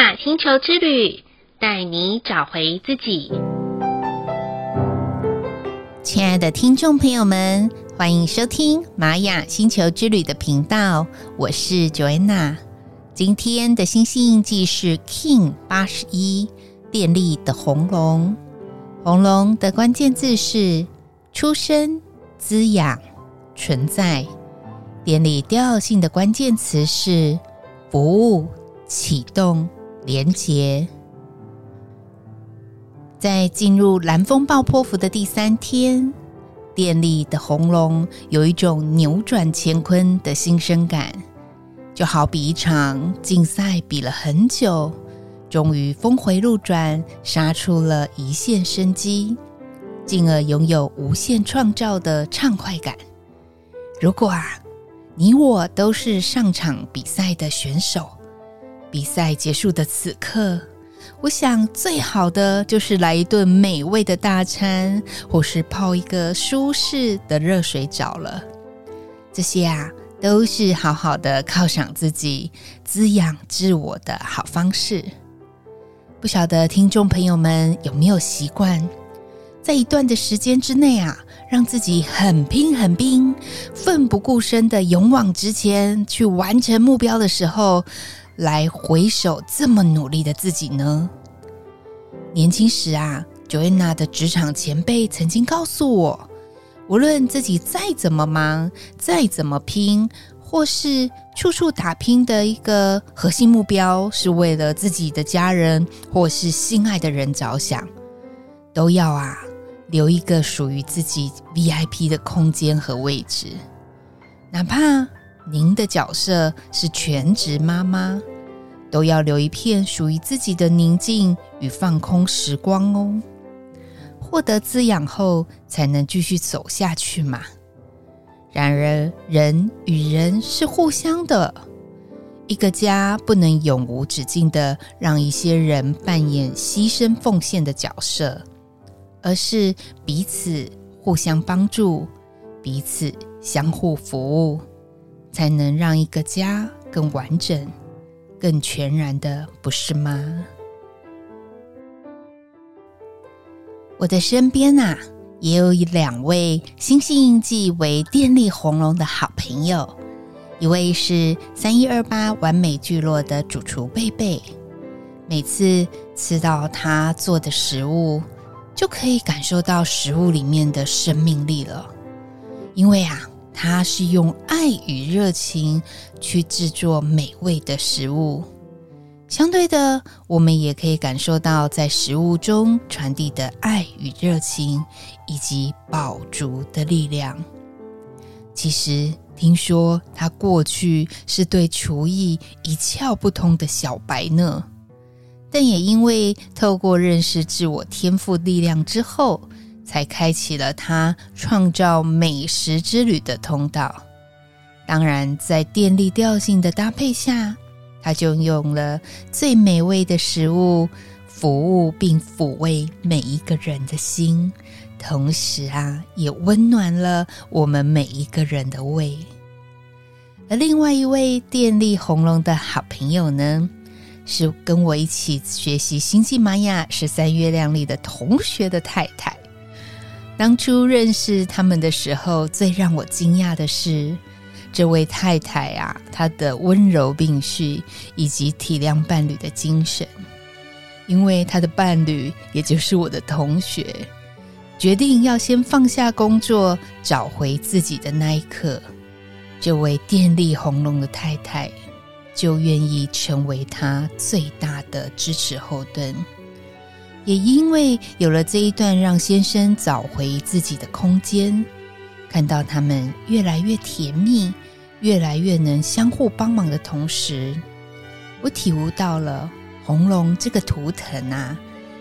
雅星球之旅，带你找回自己。亲爱的听众朋友们，欢迎收听玛雅星球之旅的频道，我是 Joanna。今天的星星印记是 King 八十一，电力的红龙。红龙的关键字是出生、滋养、存在。电力调性的关键词是服务、启动、连结。在进入蓝风暴波幅的第三天，电力的红龙有一种扭转乾坤的新生感，就好比一场竞赛比了很久，终于峰回路转，杀出了一线生机，进而拥有无限创造的畅快感。如果啊，你我都是上场比赛的选手，比赛结束的此刻，我想最好的就是来一顿美味的大餐，或是泡一个舒适的热水澡了。这些啊，都是好好的犒赏自己、滋养自我的好方式。不晓得听众朋友们有没有习惯，在一段的时间之内啊，让自己很拼很拼，奋不顾身的勇往直前去完成目标的时候，来回首这么努力的自己呢？年轻时啊，Joanna 的职场前辈曾经告诉我，无论自己再怎么忙，再怎么拼。或是处处打拼的一个核心目标，是为了自己的家人或是心爱的人着想，都要啊留一个属于自己 VIP 的空间和位置。哪怕您的角色是全职妈妈，都要留一片属于自己的宁静与放空时光哦。获得滋养后，才能继续走下去嘛。然而，人与人是互相的，一个家不能永无止境的让一些人扮演牺牲奉献的角色，而是彼此互相帮助，彼此相互服务，才能让一个家更完整、更全然的，不是吗？我的身边啊。也有两位星系印记为电力红龙的好朋友，一位是三一二八完美聚落的主厨贝贝，每次吃到他做的食物，就可以感受到食物里面的生命力了。因为啊，他是用爱与热情去制作美味的食物。相对的，我们也可以感受到在食物中传递的爱与热情，以及饱足的力量。其实，听说他过去是对厨艺一窍不通的小白呢，但也因为透过认识自我天赋力量之后，才开启了他创造美食之旅的通道。当然，在电力调性的搭配下。他就用了最美味的食物服务并抚慰每一个人的心，同时啊，也温暖了我们每一个人的胃。而另外一位电力红龙的好朋友呢，是跟我一起学习星际玛雅十三月亮历的同学的太太。当初认识他们的时候，最让我惊讶的是。这位太太啊，她的温柔并蓄，以及体谅伴侣的精神，因为她的伴侣也就是我的同学，决定要先放下工作，找回自己的那一刻，这位电力红龙的太太就愿意成为他最大的支持后盾。也因为有了这一段让先生找回自己的空间。看到他们越来越甜蜜，越来越能相互帮忙的同时，我体悟到了红龙这个图腾啊，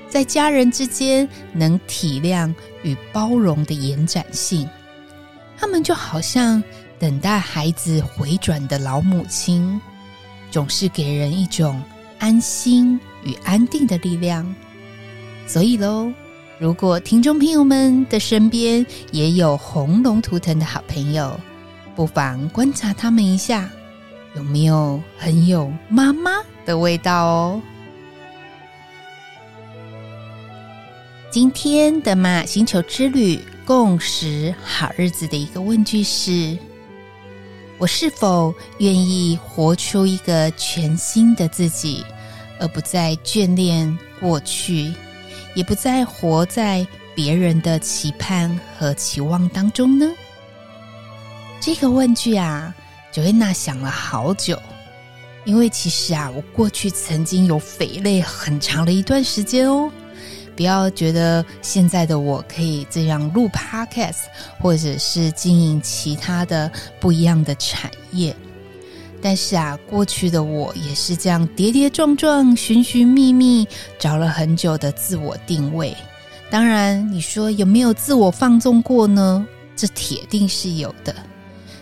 在家人之间能体谅与包容的延展性。他们就好像等待孩子回转的老母亲，总是给人一种安心与安定的力量。所以喽如果听众朋友们的身边也有红龙图腾的好朋友不妨观察他们一下有没有很有妈妈的味道哦。今天的马星球之旅共识好日子的一个问句是我是否愿意活出一个全新的自己而不再眷恋过去也不再活在别人的期盼和期望当中呢？这个问句啊，Joanna 想了好久，因为其实啊，我过去曾经有匪类很长的一段时间哦。不要觉得现在的我可以这样录 Podcast，或者是经营其他的不一样的产业。但是啊，过去的我也是这样跌跌撞撞、寻寻觅觅，找了很久的自我定位。当然，你说有没有自我放纵过呢？这铁定是有的。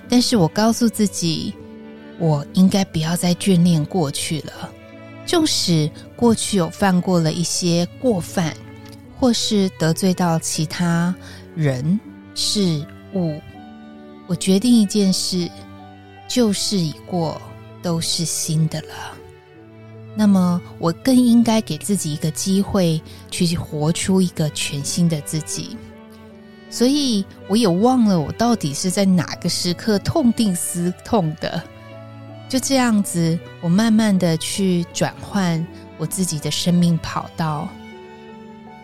但是我告诉自己，我应该不要再眷恋过去了。纵使过去有犯过了一些过犯。或是得罪到其他人事物，我决定一件事：旧事已过，都是新的了。那么，我更应该给自己一个机会，去活出一个全新的自己。所以，我也忘了我到底是在哪个时刻痛定思痛的。就这样子，我慢慢的去转换我自己的生命跑道。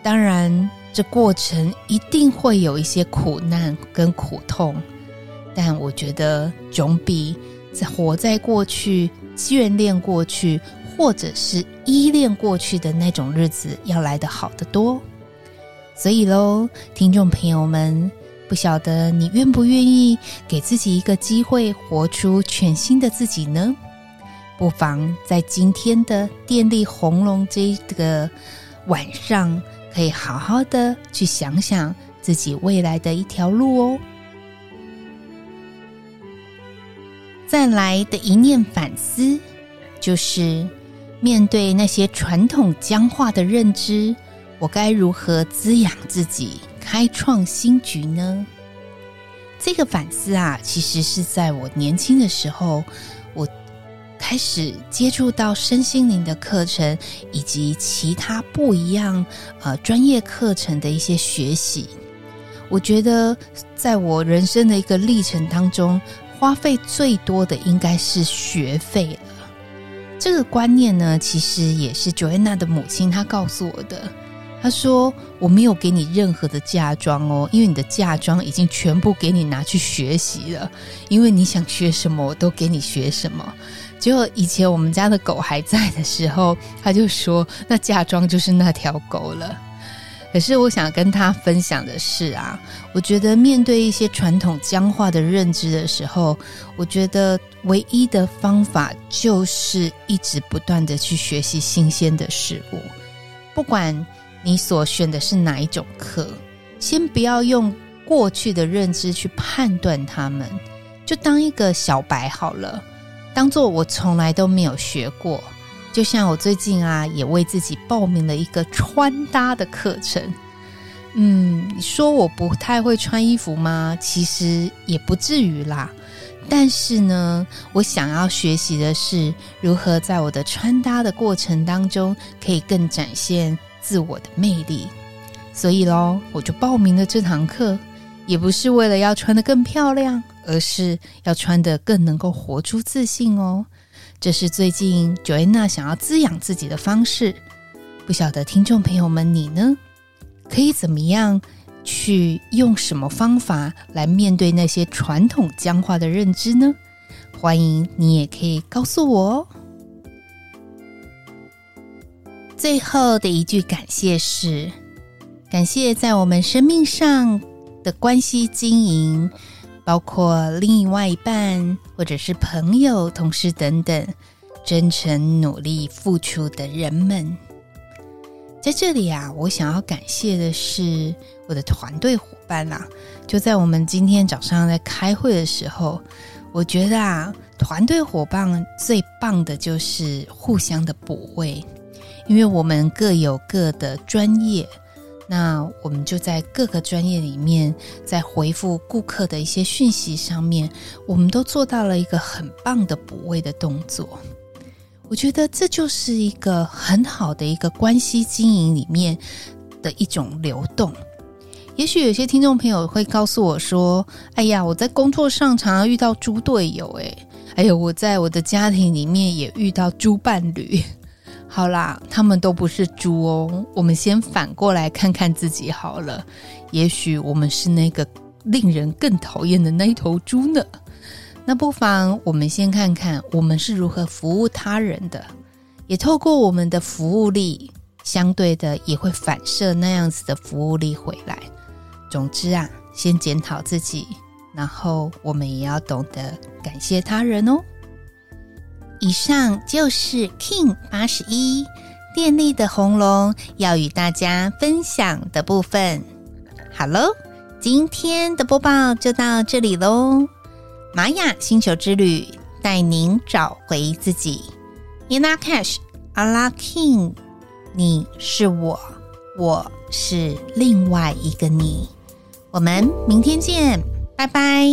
当然，这过程一定会有一些苦难跟苦痛，但我觉得总比在活在过去、眷恋过去，或者是依恋过去的那种日子要来得好得多。所以喽，听众朋友们，不晓得你愿不愿意给自己一个机会，活出全新的自己呢？不妨在今天的电力红龙这个晚上。可以好好的去想想自己未来的一条路哦。再来的一念反思，就是面对那些传统僵化的认知，我该如何滋养自己，开创新局呢？这个反思啊，其实是在我年轻的时候，我。开始接触到身心灵的课程，以及其他不一样呃专业课程的一些学习，我觉得在我人生的一个历程当中，花费最多的应该是学费了。这个观念呢，其实也是 Joanna 的母亲她告诉我的。她说：“我没有给你任何的嫁妆哦，因为你的嫁妆已经全部给你拿去学习了，因为你想学什么，我都给你学什么。”结果以前我们家的狗还在的时候，他就说：“那嫁妆就是那条狗了。”可是我想跟他分享的是啊，我觉得面对一些传统僵化的认知的时候，我觉得唯一的方法就是一直不断的去学习新鲜的事物。不管你所选的是哪一种课，先不要用过去的认知去判断他们，就当一个小白好了。当做我从来都没有学过，就像我最近啊，也为自己报名了一个穿搭的课程。嗯，你说我不太会穿衣服吗？其实也不至于啦。但是呢，我想要学习的是如何在我的穿搭的过程当中，可以更展现自我的魅力。所以咯，我就报名了这堂课，也不是为了要穿得更漂亮。而是要穿得更能够活出自信哦，这是最近 Joanna 想要滋养自己的方式。不晓得听众朋友们，你呢？可以怎么样去用什么方法来面对那些传统僵化的认知呢？欢迎你也可以告诉我哦。最后的一句感谢是：感谢在我们生命上的关系经营。包括另外一半，或者是朋友、同事等等，真诚努力付出的人们，在这里啊，我想要感谢的是我的团队伙伴啦。就在我们今天早上在开会的时候，我觉得啊，团队伙伴最棒的就是互相的补位，因为我们各有各的专业。那我们就在各个专业里面，在回复顾客的一些讯息上面，我们都做到了一个很棒的补位的动作。我觉得这就是一个很好的一个关系经营里面的一种流动。也许有些听众朋友会告诉我说：“哎呀，我在工作上常常遇到猪队友，哎，哎呦，我在我的家庭里面也遇到猪伴侣。”好啦，他们都不是猪哦。我们先反过来看看自己好了，也许我们是那个令人更讨厌的那一头猪呢。那不妨我们先看看我们是如何服务他人的，也透过我们的服务力，相对的也会反射那样子的服务力回来。总之啊，先检讨自己，然后我们也要懂得感谢他人哦。以上就是 King 八十一电力的红龙要与大家分享的部分。好喽，今天的播报就到这里喽。玛雅星球之旅带您找回自己。In Lak'ech, Allah King，你是我，我是另外一个你。我们明天见，拜拜。